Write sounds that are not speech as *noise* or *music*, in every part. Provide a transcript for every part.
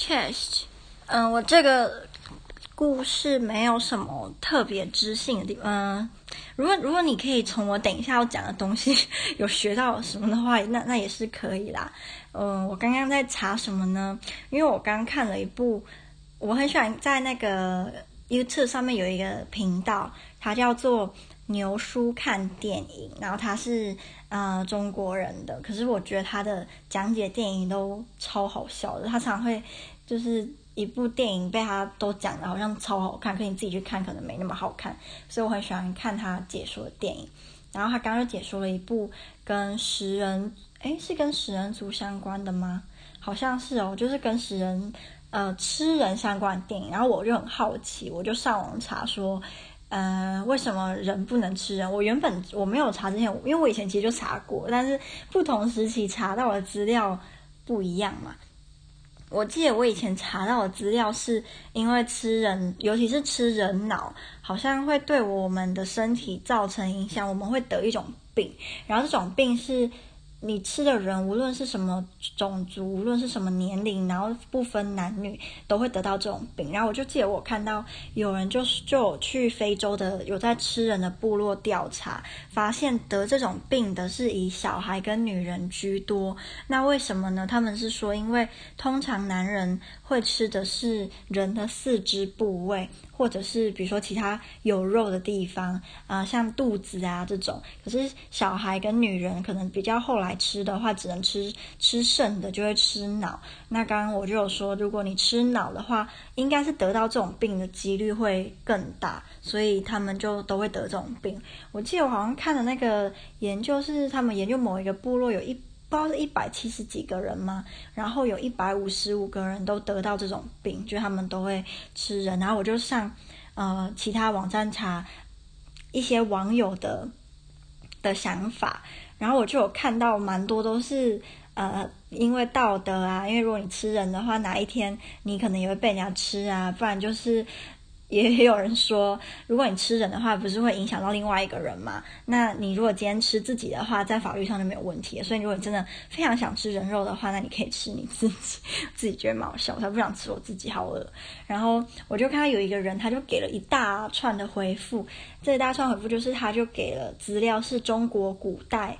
chest，嗯，我这个故事没有什么特别知性的地方。如果如果你可以从我等一下要讲的东西 *laughs* 有学到什么的话，那那也是可以啦。嗯，我刚刚在查什么呢？因为我刚刚看了一部，我很喜欢在那个 YouTube 上面有一个频道，它叫做牛叔看电影，然后他是呃中国人的，可是我觉得他的讲解电影都超好笑的，他常会就是一部电影被他都讲的好像超好看，可你自己去看可能没那么好看，所以我很喜欢看他解说的电影。然后他刚刚又解说了一部跟食人，诶，是跟食人族相关的吗？好像是哦，就是跟食人呃吃人相关的电影。然后我就很好奇，我就上网查说。呃，为什么人不能吃人？我原本我没有查之前，因为我以前其实就查过，但是不同时期查到的资料不一样嘛。我记得我以前查到的资料是因为吃人，尤其是吃人脑，好像会对我们的身体造成影响，我们会得一种病，然后这种病是。你吃的人，无论是什么种族，无论是什么年龄，然后不分男女，都会得到这种病。然后我就记得我看到有人就是就有去非洲的有在吃人的部落调查，发现得这种病的是以小孩跟女人居多。那为什么呢？他们是说，因为通常男人会吃的是人的四肢部位。或者是比如说其他有肉的地方啊、像肚子啊这种。可是小孩跟女人可能比较后来吃的话，只能吃吃剩的，就会吃脑。那刚刚我就有说，如果你吃脑的话，应该是得到这种病的几率会更大，所以他们就都会得这种病。我记得我好像看的那个研究是他们研究某一个部落有一。不知道是一百七十几个人吗？然后有一百五十五个人都得到这种病，就他们都会吃人。然后我就上呃其他网站查一些网友的的想法，然后我就有看到蛮多都是呃因为道德啊，因为如果你吃人的话，哪一天你可能也会被人家吃啊，不然就是。也有人说，如果你吃人的话，不是会影响到另外一个人吗？那你如果今天吃自己的话，在法律上就没有问题。所以，如果你真的非常想吃人肉的话，那你可以吃你自己，*laughs* 自己觉得蛮好笑，我才不想吃我自己，好饿。然后我就看到有一个人，他就给了一大串的回复，这一大串回复就是他就给了资料，是中国古代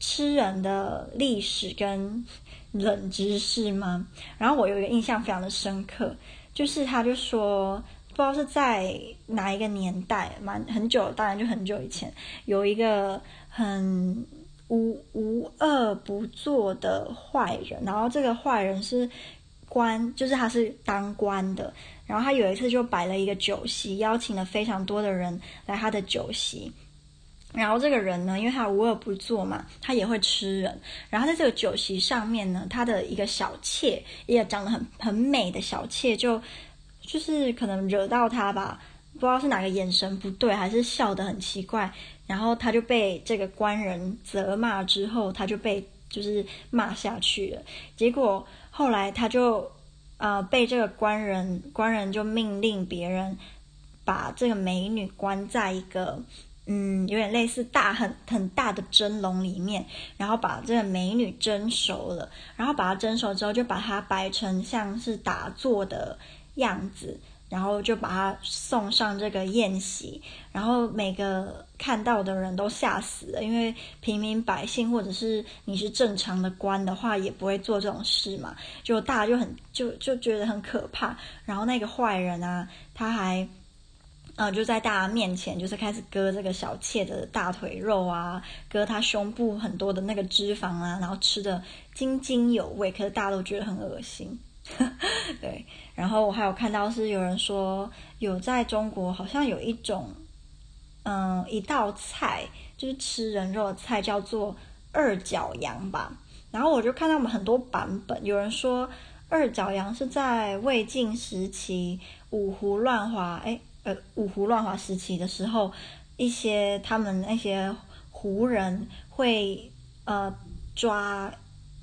吃人的历史跟冷知识吗？然后我有一个印象非常的深刻，就是他就说。不知道是在哪一个年代，蛮很久，当然就很久以前，有一个很无无恶不作的坏人，然后这个坏人是官，就是他是当官的，然后他有一次就摆了一个酒席，邀请了非常多的人来他的酒席，然后这个人呢，因为他无恶不作嘛，他也会吃人，然后在这个酒席上面呢，他的一个小妾，一个长得很很美的小妾就。就是可能惹到他吧，不知道是哪个眼神不对，还是笑得很奇怪，然后他就被这个官人责骂之后，他就被就是骂下去了。结果后来他就呃被这个官人，官人就命令别人把这个美女关在一个嗯有点类似大很很大的蒸笼里面，然后把这个美女蒸熟了，然后把她蒸熟之后就把她摆成像是打坐的。样子，然后就把他送上这个宴席，然后每个看到的人都吓死了，因为平民百姓或者是你是正常的官的话，也不会做这种事嘛，就大家就很就就觉得很可怕。然后那个坏人啊，他还呃就在大家面前，就是开始割这个小妾的大腿肉啊，割他胸部很多的那个脂肪啊，然后吃的津津有味，可是大家都觉得很恶心。*laughs* 对，然后我还有看到是有人说有在中国好像有一种，嗯，一道菜就是吃人肉的菜叫做二脚羊吧。然后我就看到我们很多版本，有人说二脚羊是在魏晋时期五胡乱华，哎，呃，五胡乱华时期的时候，一些他们那些胡人会呃抓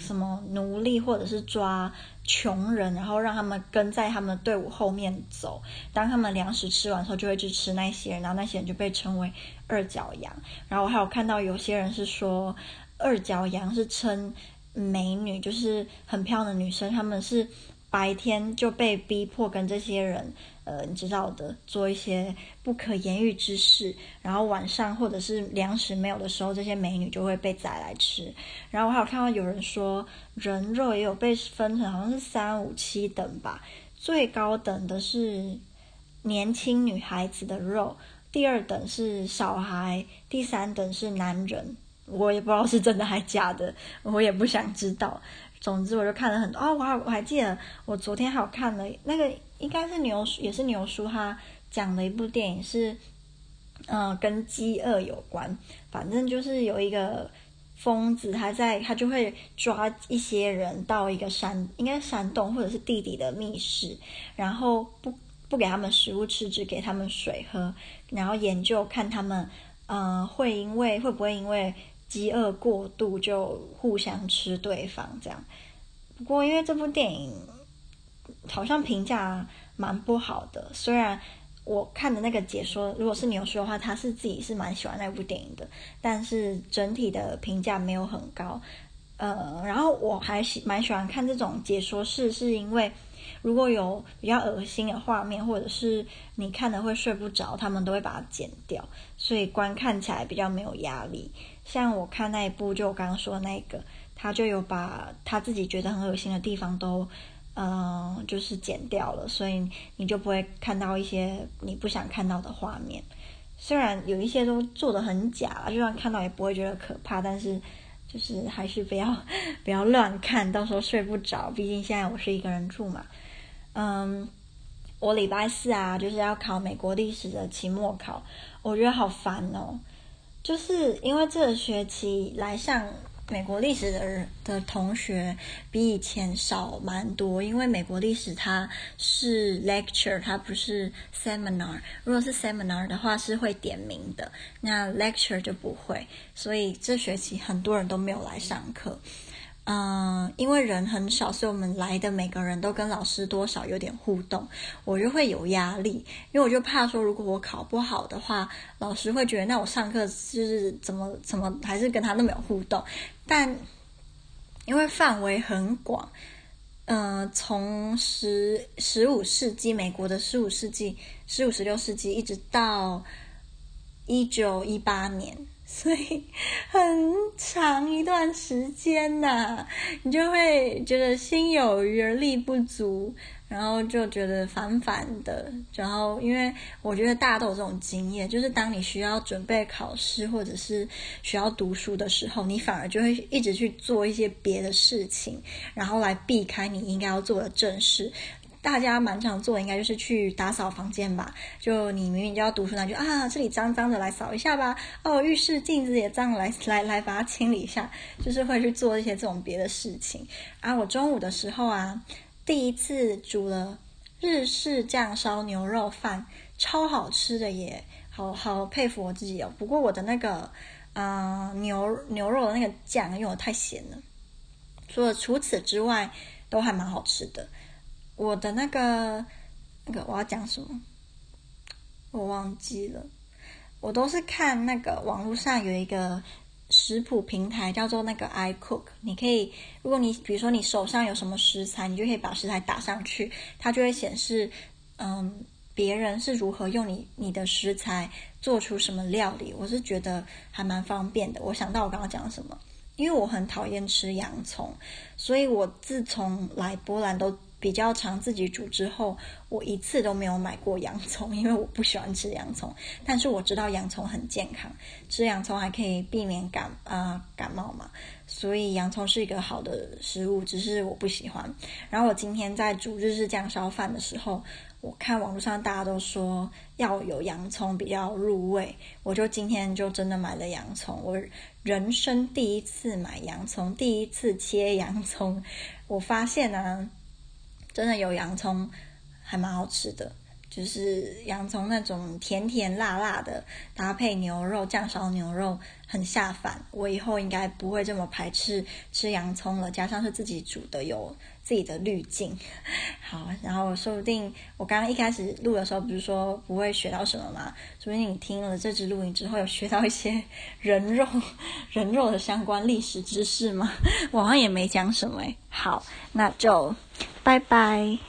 什么奴隶或者是抓。穷人，然后让他们跟在他们队伍后面走。当他们粮食吃完之后，就会去吃那些人，然后那些人就被称为二脚羊。然后我还有看到有些人是说，二脚羊是称美女，就是很漂亮的女生，他们是白天就被逼迫跟这些人，呃，你知道的，做一些不可言喻之事。然后晚上或者是粮食没有的时候，这些美女就会被宰来吃。然后我还有看到有人说，人肉也有被分成，好像是三五七等吧。最高等的是年轻女孩子的肉，第二等是小孩，第三等是男人。我也不知道是真的还假的，我也不想知道。总之，我就看了很多哦，我还我还记得，我昨天还有看了那个，应该是牛叔，也是牛叔他讲的一部电影，是嗯、呃、跟饥饿有关。反正就是有一个疯子，他在他就会抓一些人到一个山，应该山洞或者是地底的密室，然后不不给他们食物吃，只给他们水喝，然后研究看他们嗯、呃、会因为会不会因为。饥饿过度就互相吃对方这样，不过因为这部电影好像评价蛮不好的，虽然我看的那个解说，如果是牛说的话，他是自己是蛮喜欢那部电影的，但是整体的评价没有很高。呃，然后我还喜蛮喜欢看这种解说式，是因为如果有比较恶心的画面，或者是你看了会睡不着，他们都会把它剪掉，所以观看起来比较没有压力。像我看那一部，就我刚刚说的那个，他就有把他自己觉得很恶心的地方都，嗯、就是剪掉了，所以你就不会看到一些你不想看到的画面。虽然有一些都做的很假，就算看到也不会觉得可怕，但是就是还是不要 *laughs* 不要乱看，到时候睡不着。毕竟现在我是一个人住嘛。嗯，我礼拜四啊，就是要考美国历史的期末考，我觉得好烦哦。就是因为这个学期来上美国历史的人的同学比以前少蛮多，因为美国历史它是 lecture，它不是 seminar。如果是 seminar 的话是会点名的，那 lecture 就不会，所以这学期很多人都没有来上课。嗯，因为人很少，所以我们来的每个人都跟老师多少有点互动，我就会有压力，因为我就怕说，如果我考不好的话，老师会觉得那我上课就是怎么怎么还是跟他那么有互动。但因为范围很广，嗯，从十十五世纪美国的十五世纪、十五十六世纪一直到一九一八年。所以很长一段时间呐、你就会觉得心有余而力不足，然后就觉得烦烦的。然后，因为我觉得大家都有这种经验，就是当你需要准备考试或者是需要读书的时候，你反而就会一直去做一些别的事情，然后来避开你应该要做的正事。大家蛮常做应该就是去打扫房间吧。就你明明就要读书，那就啊，这里脏脏的，来扫一下吧。哦，浴室镜子也脏，来来来，把它清理一下。就是会去做一些这种别的事情。啊，我中午的时候啊，第一次煮了日式酱烧牛肉饭，超好吃的耶，好好佩服我自己哦。不过我的那个，嗯、牛牛肉的那个酱用的太咸了。除了除此之外，都还蛮好吃的。我的那个那个我要讲什么？我忘记了。我都是看那个网络上有一个食谱平台，叫做那个 iCook。你可以，如果你比如说你手上有什么食材，你就可以把食材打上去，它就会显示，嗯，别人是如何用你你的食材做出什么料理。我是觉得还蛮方便的。我想到我刚刚讲什么，因为我很讨厌吃洋葱，所以我自从来波兰都。比较常自己煮之后，我一次都没有买过洋葱，因为我不喜欢吃洋葱。但是我知道洋葱很健康，吃洋葱还可以避免感啊、感冒嘛，所以洋葱是一个好的食物，只是我不喜欢。然后我今天在煮日式酱烧饭的时候，我看网络上大家都说要有洋葱比较入味，我就今天就真的买了洋葱。我人生第一次买洋葱，第一次切洋葱，我发现呢、真的有洋葱，还蛮好吃的。就是洋葱那种甜甜辣辣的，搭配牛肉酱烧牛肉很下饭。我以后应该不会这么排斥吃洋葱了，加上是自己煮的，有自己的滤镜。*laughs* 好，然后说不定我刚刚一开始录的时候不是说不会学到什么吗？说不定你听了这支录音之后有学到一些人肉 *laughs* 人肉的相关历史知识吗？*laughs* 我好像也没讲什么。好，那就拜拜。